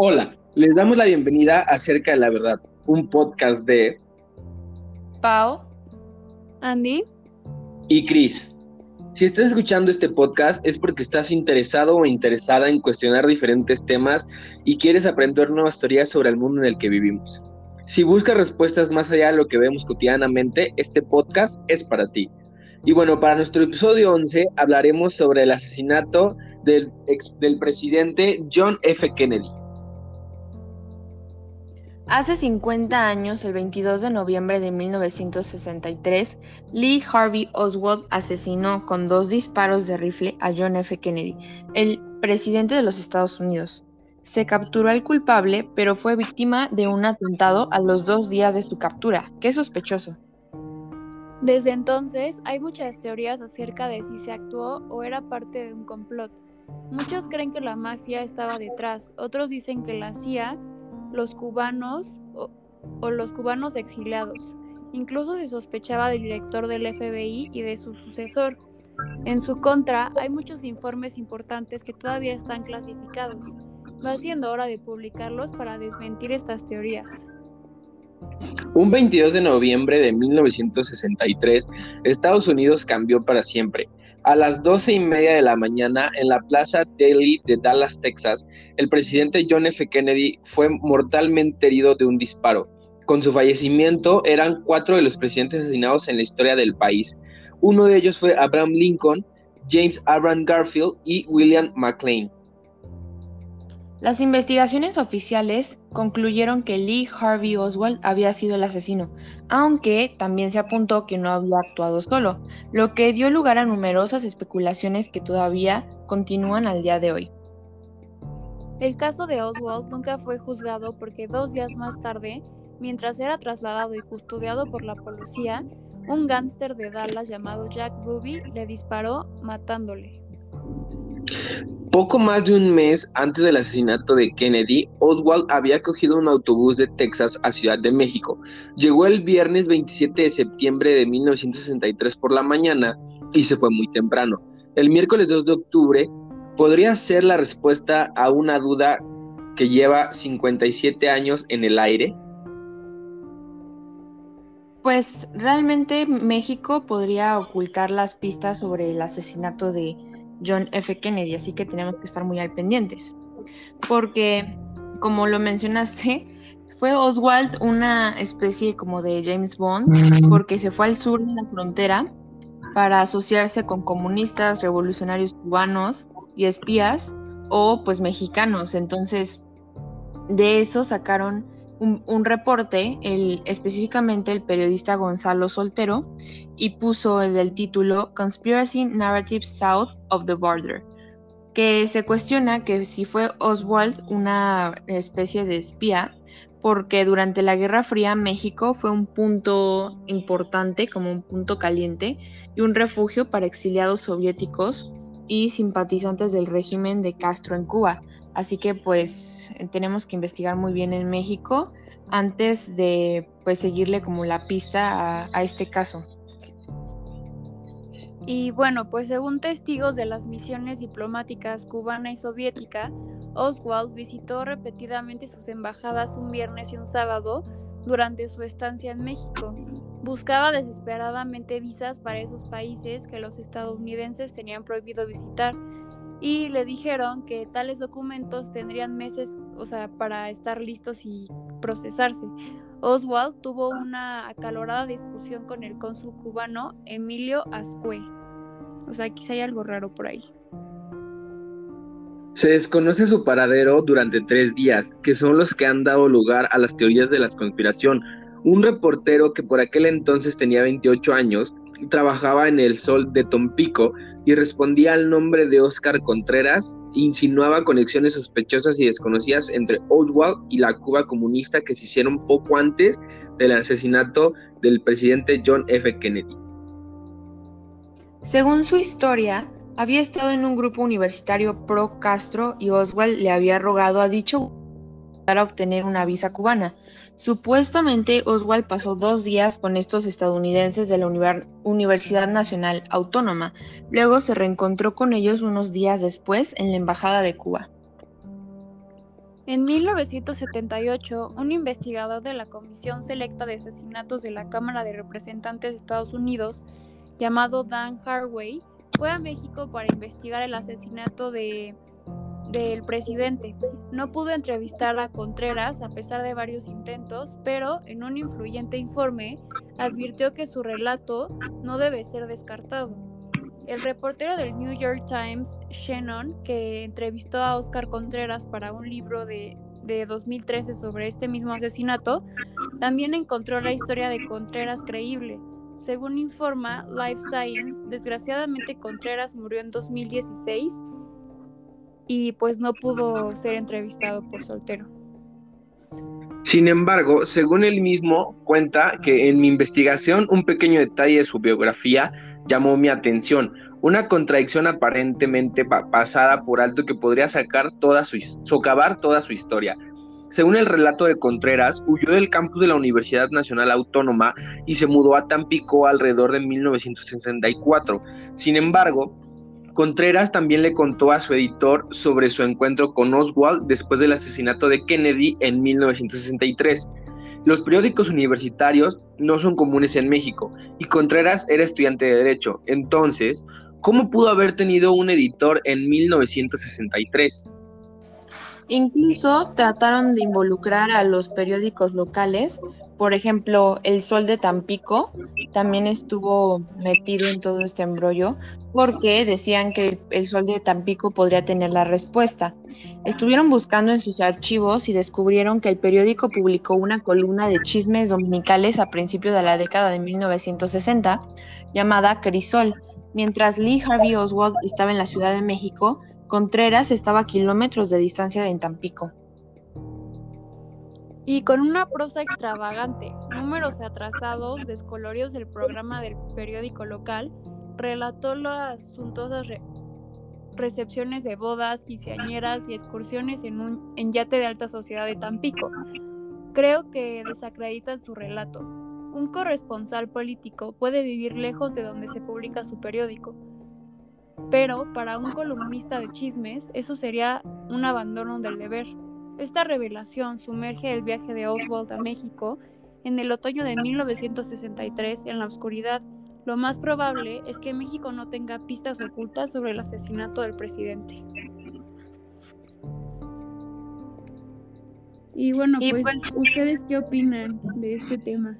Hola, les damos la bienvenida a Cerca de la Verdad, un podcast de Pau, Andy y Chris. Si estás escuchando este podcast es porque estás interesado o interesada en cuestionar diferentes temas y quieres aprender nuevas teorías sobre el mundo en el que vivimos. Si buscas respuestas más allá de lo que vemos cotidianamente, este podcast es para ti. Y bueno, para nuestro episodio 11 hablaremos sobre el asesinato del, del presidente John F. Kennedy. Hace 50 años, el 22 de noviembre de 1963, Lee Harvey Oswald asesinó con dos disparos de rifle a John F. Kennedy, el presidente de los Estados Unidos. Se capturó al culpable, pero fue víctima de un atentado a los dos días de su captura. ¡Qué sospechoso! Desde entonces hay muchas teorías acerca de si se actuó o era parte de un complot. Muchos creen que la mafia estaba detrás, otros dicen que la CIA los cubanos o, los cubanos exiliados. Incluso se sospechaba del director del FBI y de su sucesor. En su contra, hay muchos informes importantes que todavía están clasificados. Va siendo hora de publicarlos para desmentir estas teorías. Un 22 de noviembre de 1963, Estados Unidos cambió para siempre. A las doce y media de la mañana, en la Plaza Daly de Dallas, Texas, el presidente John F. Kennedy fue mortalmente herido de un disparo. Con su fallecimiento, eran cuatro de los presidentes asesinados en la historia del país. Uno de ellos fue Abraham Lincoln, James Abraham Garfield y William McLean. Las investigaciones oficiales concluyeron que Lee Harvey Oswald había sido el asesino, aunque también se apuntó que no había actuado solo, lo que dio lugar a numerosas especulaciones que todavía continúan al día de hoy. El caso de Oswald nunca fue juzgado porque dos días más tarde, mientras era trasladado y custodiado por la policía, un gángster de Dallas llamado Jack Ruby le disparó matándole. Poco más de un mes antes del asesinato de Kennedy, Oswald había cogido un autobús de Texas a Ciudad de México. Llegó el viernes 27 de septiembre de 1963 por la mañana y se fue muy temprano. El miércoles 2 de octubre podría ser la respuesta a una duda que lleva 57 años en el aire. Pues realmente México podría ocultar las pistas sobre el asesinato de John F. Kennedy, así que tenemos que estar muy al pendientes. Porque, como lo mencionaste, fue Oswald una especie como de James Bond, porque se fue al sur de la frontera para asociarse con comunistas, revolucionarios cubanos y espías, o pues mexicanos. Entonces, de eso sacaron un, reporte, el, específicamente el periodista Gonzalo Soltero, y puso el título Conspiracy Narrative South of the Border, que se cuestiona que si fue Oswald una especie de espía, porque durante la Guerra Fría México fue un punto importante, como un punto caliente, y un refugio para exiliados soviéticos y simpatizantes del régimen de Castro en Cuba. Así que pues tenemos que investigar muy bien en México antes de pues seguirle como la pista a, a este caso. Y bueno, pues según testigos de las misiones diplomáticas cubana y soviética, Oswald visitó repetidamente sus embajadas un viernes y un sábado durante su estancia en México. Buscaba desesperadamente visas para esos países que los estadounidenses tenían prohibido visitar y le dijeron que tales documentos tendrían meses, o sea, para estar listos y procesarse. Oswald tuvo una acalorada discusión con el cónsul cubano Emilio Ascue. O sea, quizá hay algo raro por ahí. Se desconoce su paradero durante tres días, que son los que han dado lugar a las teorías de la conspiración. Un reportero que por aquel entonces tenía 28 años trabajaba en el Sol de Tompico y respondía al nombre de Oscar Contreras, insinuaba conexiones sospechosas y desconocidas entre Oswald y la Cuba comunista que se hicieron poco antes del asesinato del presidente John F. Kennedy. Según su historia, había estado en un grupo universitario pro Castro y Oswald le había rogado a dicho para obtener una visa cubana. Supuestamente Oswald pasó dos días con estos estadounidenses de la Universidad Nacional Autónoma. Luego se reencontró con ellos unos días después en la Embajada de Cuba. En 1978, un investigador de la Comisión Selecta de Asesinatos de la Cámara de Representantes de Estados Unidos, llamado Dan Harway, fue a México para investigar el asesinato de del presidente. No pudo entrevistar a Contreras a pesar de varios intentos, pero en un influyente informe advirtió que su relato no debe ser descartado. El reportero del New York Times, Shannon, que entrevistó a Oscar Contreras para un libro de, de 2013 sobre este mismo asesinato, también encontró la historia de Contreras creíble. Según informa Life Science, desgraciadamente Contreras murió en 2016 y pues no pudo ser entrevistado por soltero. Sin embargo, según él mismo cuenta que en mi investigación un pequeño detalle de su biografía llamó mi atención, una contradicción aparentemente pasada por alto que podría sacar toda su, socavar toda su historia. Según el relato de Contreras, huyó del campus de la Universidad Nacional Autónoma y se mudó a Tampico alrededor de 1964. Sin embargo, Contreras también le contó a su editor sobre su encuentro con Oswald después del asesinato de Kennedy en 1963. Los periódicos universitarios no son comunes en México y Contreras era estudiante de Derecho. Entonces, ¿cómo pudo haber tenido un editor en 1963? Incluso trataron de involucrar a los periódicos locales por ejemplo, el Sol de Tampico también estuvo metido en todo este embrollo porque decían que el Sol de Tampico podría tener la respuesta. Estuvieron buscando en sus archivos y descubrieron que el periódico publicó una columna de chismes dominicales a principios de la década de 1960 llamada Crisol. Mientras Lee Harvey Oswald estaba en la Ciudad de México, Contreras estaba a kilómetros de distancia de Tampico y con una prosa extravagante, números atrasados, descoloridos del programa del periódico local, relató las suntuosas recepciones de bodas, quinceañeras y excursiones en un yate de alta sociedad de Tampico. Creo que desacreditan su relato. Un corresponsal político puede vivir lejos de donde se publica su periódico, pero para un columnista de chismes eso sería un abandono del deber. Esta revelación sumerge el viaje de Oswald a México en el otoño de 1963 en la oscuridad. Lo más probable es que México no tenga pistas ocultas sobre el asesinato del presidente. Y bueno, pues, pues ¿ustedes qué opinan de este tema?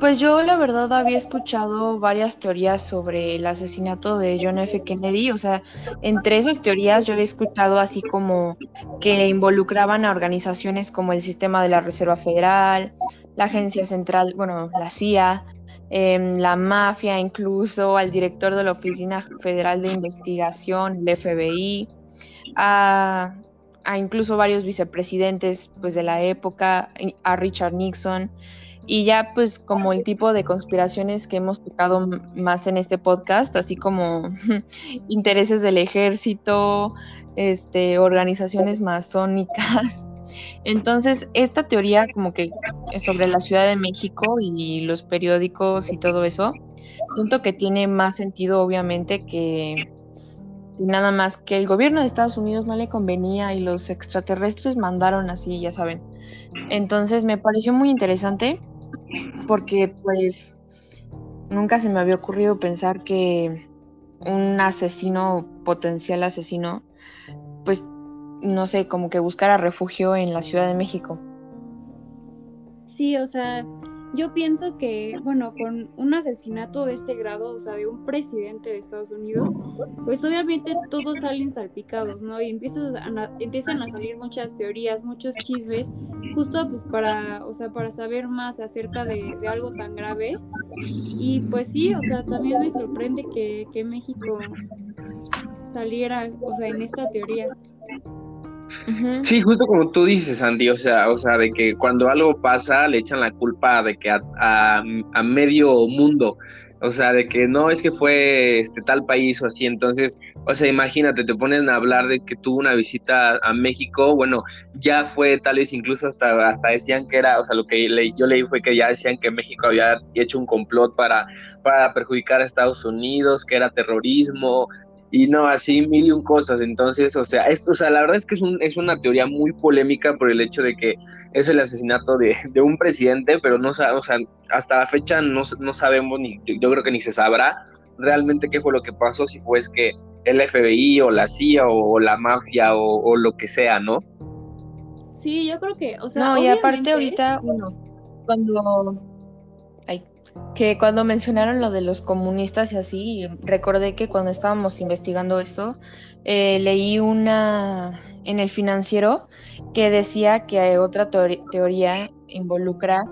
Pues yo la verdad había escuchado varias teorías sobre el asesinato de John F. Kennedy, o sea, entre esas teorías yo había escuchado así como que involucraban a organizaciones como el Sistema de la Reserva Federal, la Agencia Central, bueno, la CIA, em, la mafia incluso, al director de la Oficina Federal de Investigación, el FBI, a, a incluso varios vicepresidentes pues, de la época, a Richard Nixon. Y ya pues como el tipo de conspiraciones que hemos tocado más en este podcast, así como intereses del ejército, este, organizaciones masónicas. Entonces, esta teoría como que sobre la Ciudad de México y los periódicos y todo eso, siento que tiene más sentido obviamente que nada más que el gobierno de Estados Unidos no le convenía y los extraterrestres mandaron así, ya saben. Entonces me pareció muy interesante porque pues nunca se me había ocurrido pensar que un asesino, potencial asesino, pues no sé, como que buscara refugio en la Ciudad de México. Sí, o sea, yo pienso que, bueno, con un asesinato de este grado, o sea, de un presidente de Estados Unidos, pues obviamente todos salen salpicados, ¿no? Y empiezan a, empiezan a salir muchas teorías, muchos chismes, justo pues para, o sea, para saber más acerca de, algo tan grave. Y pues sí, o sea, también me sorprende que, que México saliera, o sea, en esta teoría. Sí, justo como tú dices, Andy, o sea, o sea, de que cuando algo pasa le echan la culpa de que a, medio mundo, o sea, de que no es que fue este tal país o así, entonces, o sea, imagínate, te ponen a hablar de que tuvo una visita a México, bueno, ya fue tal vez incluso hasta, hasta decían que era, o sea, lo que yo leí fue que ya decían que México había hecho un complot para, para perjudicar a Estados Unidos, que era terrorismo, y no, así mil y un cosas. Entonces, o sea, es, o sea, la verdad es que es, un, es una teoría muy polémica por el hecho de que es el asesinato de, de un presidente, pero no, o sea, hasta la fecha no, no sabemos, ni yo creo que ni se sabrá realmente qué fue lo que pasó, si fue es que el FBI o la CIA o, la mafia o, lo que sea, ¿no? Sí, yo creo que, o sea, no, y aparte ahorita, bueno, cuando que cuando mencionaron lo de los comunistas y así, recordé que cuando estábamos investigando esto, eh, leí una en el financiero que decía que otra teoría involucra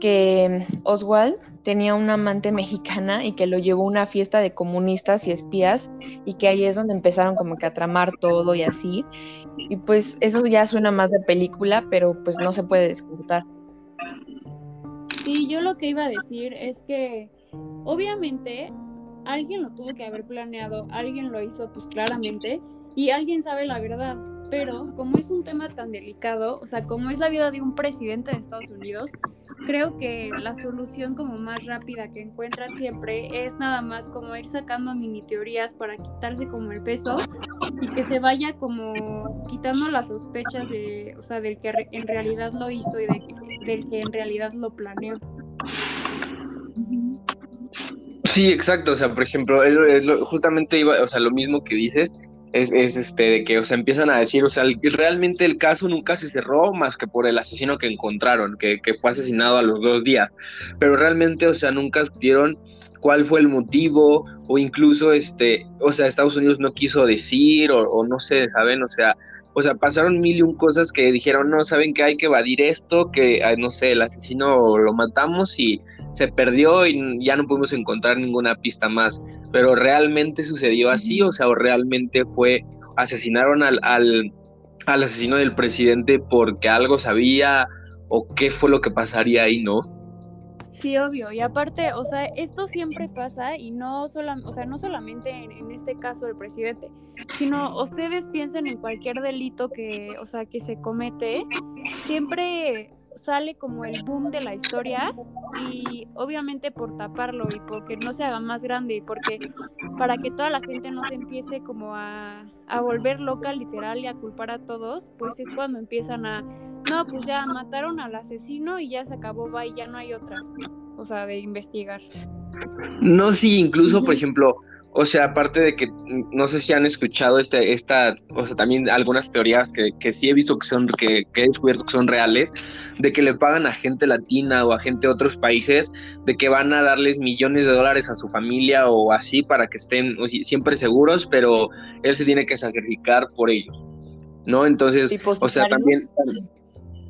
que Oswald tenía una amante mexicana y que lo llevó a una fiesta de comunistas y espías y que ahí es donde empezaron como que a tramar todo y así. Y pues eso ya suena más de película, pero pues no se puede descartar. Sí, yo lo que iba a decir es que obviamente alguien lo tuvo que haber planeado, alguien lo hizo pues claramente y alguien sabe la verdad, pero como es un tema tan delicado, o sea, como es la vida de un presidente de Estados Unidos, creo que la solución como más rápida que encuentran siempre es nada más como ir sacando mini teorías para quitarse como el peso y que se vaya como quitando las sospechas de, o sea, del que en realidad lo hizo y del que en realidad lo planeó. Sí, exacto, o sea, por ejemplo, justamente iba, o sea, lo mismo que dices, es, es, este de que o sea empiezan a decir o sea realmente el caso nunca se cerró más que por el asesino que encontraron que, que, fue asesinado a los dos días pero realmente o sea nunca supieron cuál fue el motivo o incluso este o sea Estados Unidos no quiso decir o, o no sé saben o sea o sea pasaron mil y un cosas que dijeron no saben que hay que evadir esto que no sé el asesino lo matamos y se perdió y ya no pudimos encontrar ninguna pista más pero realmente sucedió así, o sea, o realmente fue, asesinaron al, al, al asesino del presidente porque algo sabía o qué fue lo que pasaría ahí, ¿no? Sí, obvio. Y aparte, o sea, esto siempre pasa y no, sola, o sea, no solamente en, en, este caso del presidente, sino ustedes piensen en cualquier delito que, o sea, que se comete, siempre sale como el boom de la historia y obviamente por taparlo y porque no se haga más grande y porque para que toda la gente no se empiece como a, a volver loca literal y a culpar a todos, pues es cuando empiezan a, no, pues ya mataron al asesino y ya se acabó, va y ya no hay otra, o sea, de investigar. No, sí, incluso, por ejemplo, o sea, aparte de que mm, no sé si han escuchado este, esta, o sea, también algunas teorías que, que sí he visto que son, que, que, he descubierto que son reales, de que le pagan a gente latina o a gente de otros países, de que van a darles millones de dólares a su familia o así para que estén siempre seguros, pero él se tiene que sacrificar por ellos, ¿no? Entonces, o sea, también también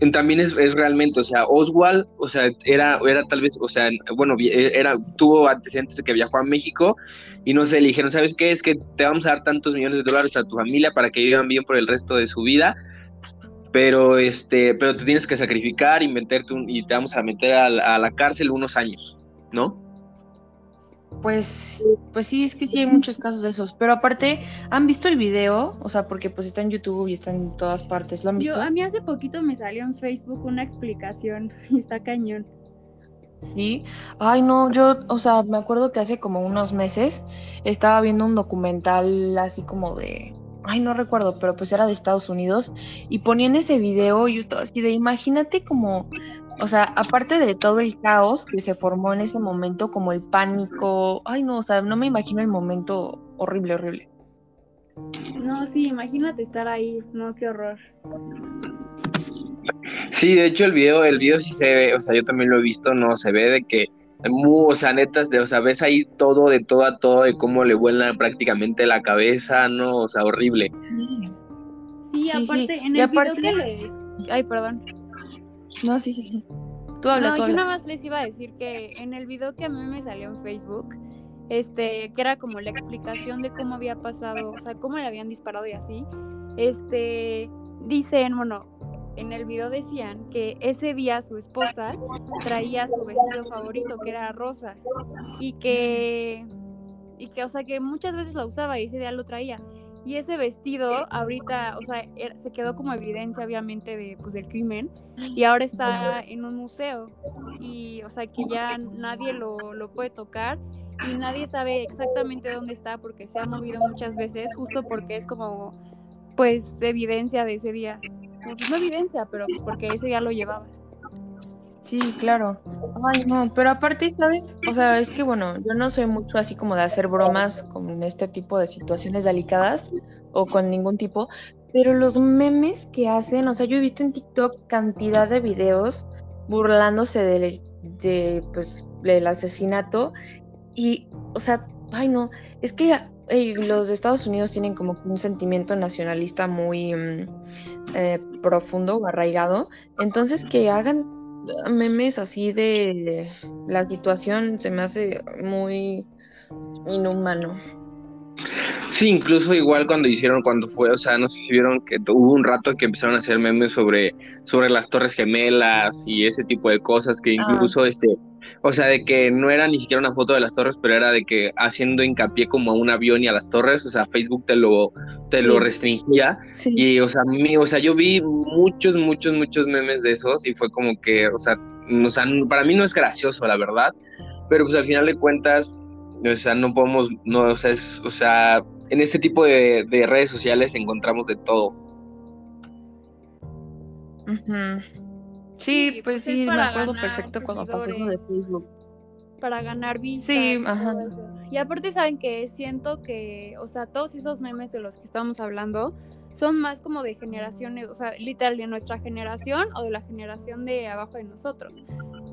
es, es, realmente, o sea, Oswald, o sea, era, era tal vez, o sea, bueno, era, tuvo antecedentes de que viajó a México y no sé, le dijeron, ¿sabes qué? Es que te vamos a dar tantos millones de dólares a tu familia para que vivan bien por el resto de su vida, pero este, pero te tienes que sacrificar y meterte y te vamos a meter a la cárcel unos años, ¿no? Pues, pues sí, es que sí hay muchos casos de esos. Pero aparte, ¿han visto el video? O sea, porque pues está en YouTube y está en todas partes. ¿Lo han visto? a mí hace poquito me salió en Facebook una explicación y está cañón. Sí. Ay, no, yo, o sea, me acuerdo que hace como unos meses estaba viendo un documental así como de. Ay, no recuerdo, pero pues era de Estados Unidos. Y ponían ese video y yo estaba así de, imagínate como o sea, aparte de todo el caos que se formó en ese momento, como el pánico, ay no, o sea, no me imagino el momento horrible, horrible. No, sí, imagínate estar ahí, no, qué horror. Sí, de hecho el video, el video sí se ve, o sea, yo también lo he visto, no, se ve de que, o sea, netas, de, o sea, ves ahí todo, de todo a todo, de cómo le vuelan prácticamente la cabeza, ¿no? O sea, horrible. Sí, aparte, en el video que les... Ay, perdón. No, sí, sí, sí. Tú habla, no, yo nada más les iba a decir que en el video que a mí me salió en Facebook, este, que era como la explicación de cómo había pasado, o sea, cómo le habían disparado y así, este, dicen, bueno, en el video decían que ese día su esposa traía su vestido favorito, que era rosa, y que, y que, o sea, que muchas veces lo usaba y ese día lo traía. Y ese vestido ahorita, o sea, se quedó como evidencia obviamente de, pues, del crimen y ahora está en un museo y, o sea, que ya nadie lo, lo puede tocar y nadie sabe exactamente dónde está porque se ha movido muchas veces, justo porque es como, pues, evidencia de ese día. Pues no evidencia, pero pues porque ese día lo llevaba. Sí, claro. Ay, no, pero aparte, ¿sabes? O sea, es que bueno, yo no soy mucho así como de hacer bromas con este tipo de situaciones delicadas o con ningún tipo, pero los memes que hacen, o sea, yo he visto en TikTok cantidad de videos burlándose de, de pues, del asesinato y, o sea, ay no, es que los de Estados Unidos tienen como un sentimiento nacionalista muy mm, eh, profundo o arraigado, entonces que hagan memes así de la situación se me hace muy inhumano. Sí, incluso igual cuando hicieron, cuando fue, o sea, no sé si vieron que hubo un rato que empezaron a hacer memes sobre, sobre las Torres Gemelas y ese tipo de cosas que ah. incluso este, o sea, de que no era ni siquiera una foto de las torres, pero era de que haciendo hincapié como a un avión y a las torres, o sea, Facebook te lo, te lo restringía. Y, o sea, mí, o sea, yo vi muchos, muchos, muchos memes de esos y fue como que, o sea, o sea, para mí no es gracioso, la verdad, pero pues al final de cuentas, o sea, no podemos, no, o sea, es, o sea, en este tipo de, redes sociales encontramos de todo. Sí, pues, pues sí, me acuerdo perfecto cuando pasó eso de Facebook. Para ganar vistas. Sí, ajá. Y aparte saben que siento que, o sea, todos esos memes de los que estamos hablando son más como de generaciones, o sea, literal de nuestra generación o de la generación de abajo de nosotros.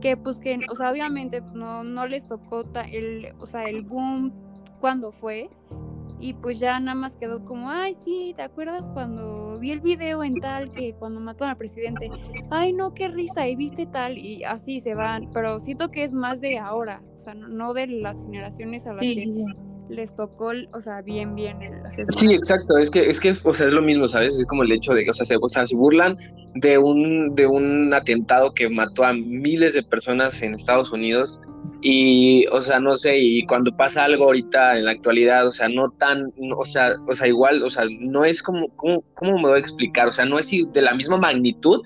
Que pues que, o sea, obviamente no, no les tocó el, o sea, el boom cuando fue, y pues ya nada más quedó como, ay, sí, ¿te acuerdas cuando vi el video en tal que cuando mataron al presidente? Ay, no, qué risa, y viste tal, y así se van, pero siento que es más de ahora, o sea, no de las generaciones a las que les tocó, o sea, bien, bien el Sí, exacto, es que, es que, o sea, es lo mismo, ¿sabes? Es como el hecho de, o sea, se, o sea, se burlan de un, de un atentado que mató a miles de personas en Estados Unidos y, o sea, no sé, y cuando pasa algo ahorita en la actualidad, o sea, no tan, o sea, o sea, igual, o sea, no es como, ¿cómo, cómo me voy a explicar? O sea, no es de la misma magnitud,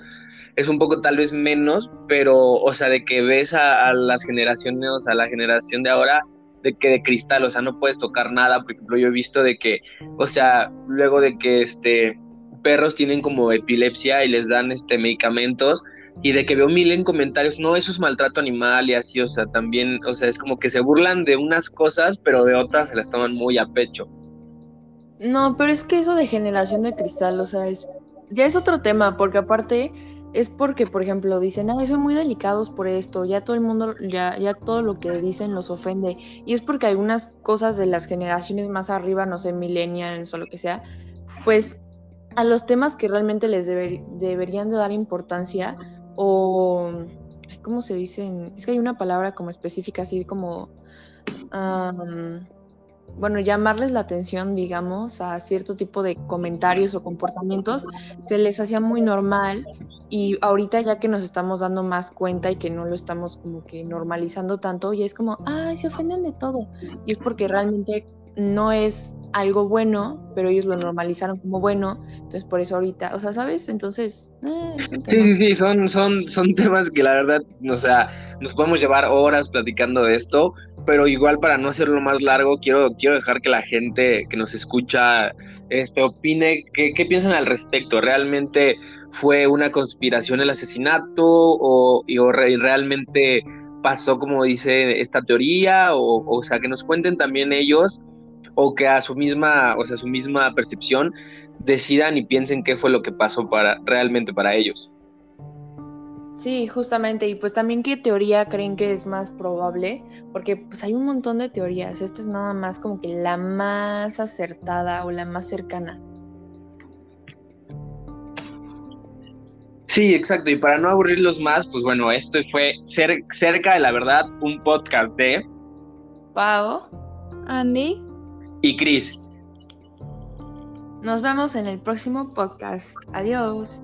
es un poco tal vez menos, pero, o sea, de que ves a, las generaciones, o sea, la generación de ahora, de que de cristal, o sea, no puedes tocar nada, por ejemplo, yo he visto de que, o sea, luego de que, este, perros tienen como epilepsia y les dan, este, medicamentos, y de que veo mil en comentarios, no, eso es maltrato animal y así, o sea, también, o sea, es como que se burlan de unas cosas, pero de otras se las toman muy a pecho. No, pero es que eso de generación de cristal, o sea, es ya es otro tema, porque aparte es porque, por ejemplo, dicen, ah, son muy delicados por esto, ya todo el mundo, ya, ya todo lo que dicen los ofende, y es porque algunas cosas de las generaciones más arriba, no sé, millennials o lo que sea, pues a los temas que realmente les deberían de dar importancia, o, ¿cómo se dicen? Es que hay una palabra como específica, así como, bueno, llamarles la atención, digamos, a cierto tipo de comentarios o comportamientos, se les hacía muy normal y ahorita ya que nos estamos dando más cuenta y que no lo estamos como que normalizando tanto, ya es como, ay, se ofenden de todo. Y es porque realmente no es algo bueno, pero ellos lo normalizaron como bueno, entonces por eso ahorita, o sea, ¿sabes? Entonces, eh, sí, sí, sí, son, son, son temas que la verdad, o sea, nos podemos llevar horas platicando de esto, pero igual para no hacerlo más largo, quiero, quiero dejar que la gente que nos escucha este, opine qué, qué piensan al respecto. ¿Realmente fue una conspiración el asesinato o, y, o realmente pasó como dice esta teoría? O, o sea, que nos cuenten también ellos o que a su misma, o sea, su misma percepción decidan y piensen qué fue lo que pasó para realmente para ellos. Sí, justamente, y pues también qué teoría creen que es más probable, porque pues hay un montón de teorías, esta es nada más como que la más acertada o la más cercana. Sí, exacto, y para no aburrirlos más, pues bueno, esto fue cerca de la verdad, un podcast de Pau, Andy y Cris. Nos vemos en el próximo podcast. Adiós.